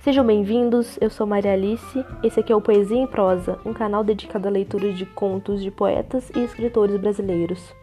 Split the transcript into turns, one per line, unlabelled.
Sejam bem-vindos, eu sou Maria Alice. Esse aqui é o Poesia em Prosa, um canal dedicado à leitura de contos de poetas e escritores brasileiros.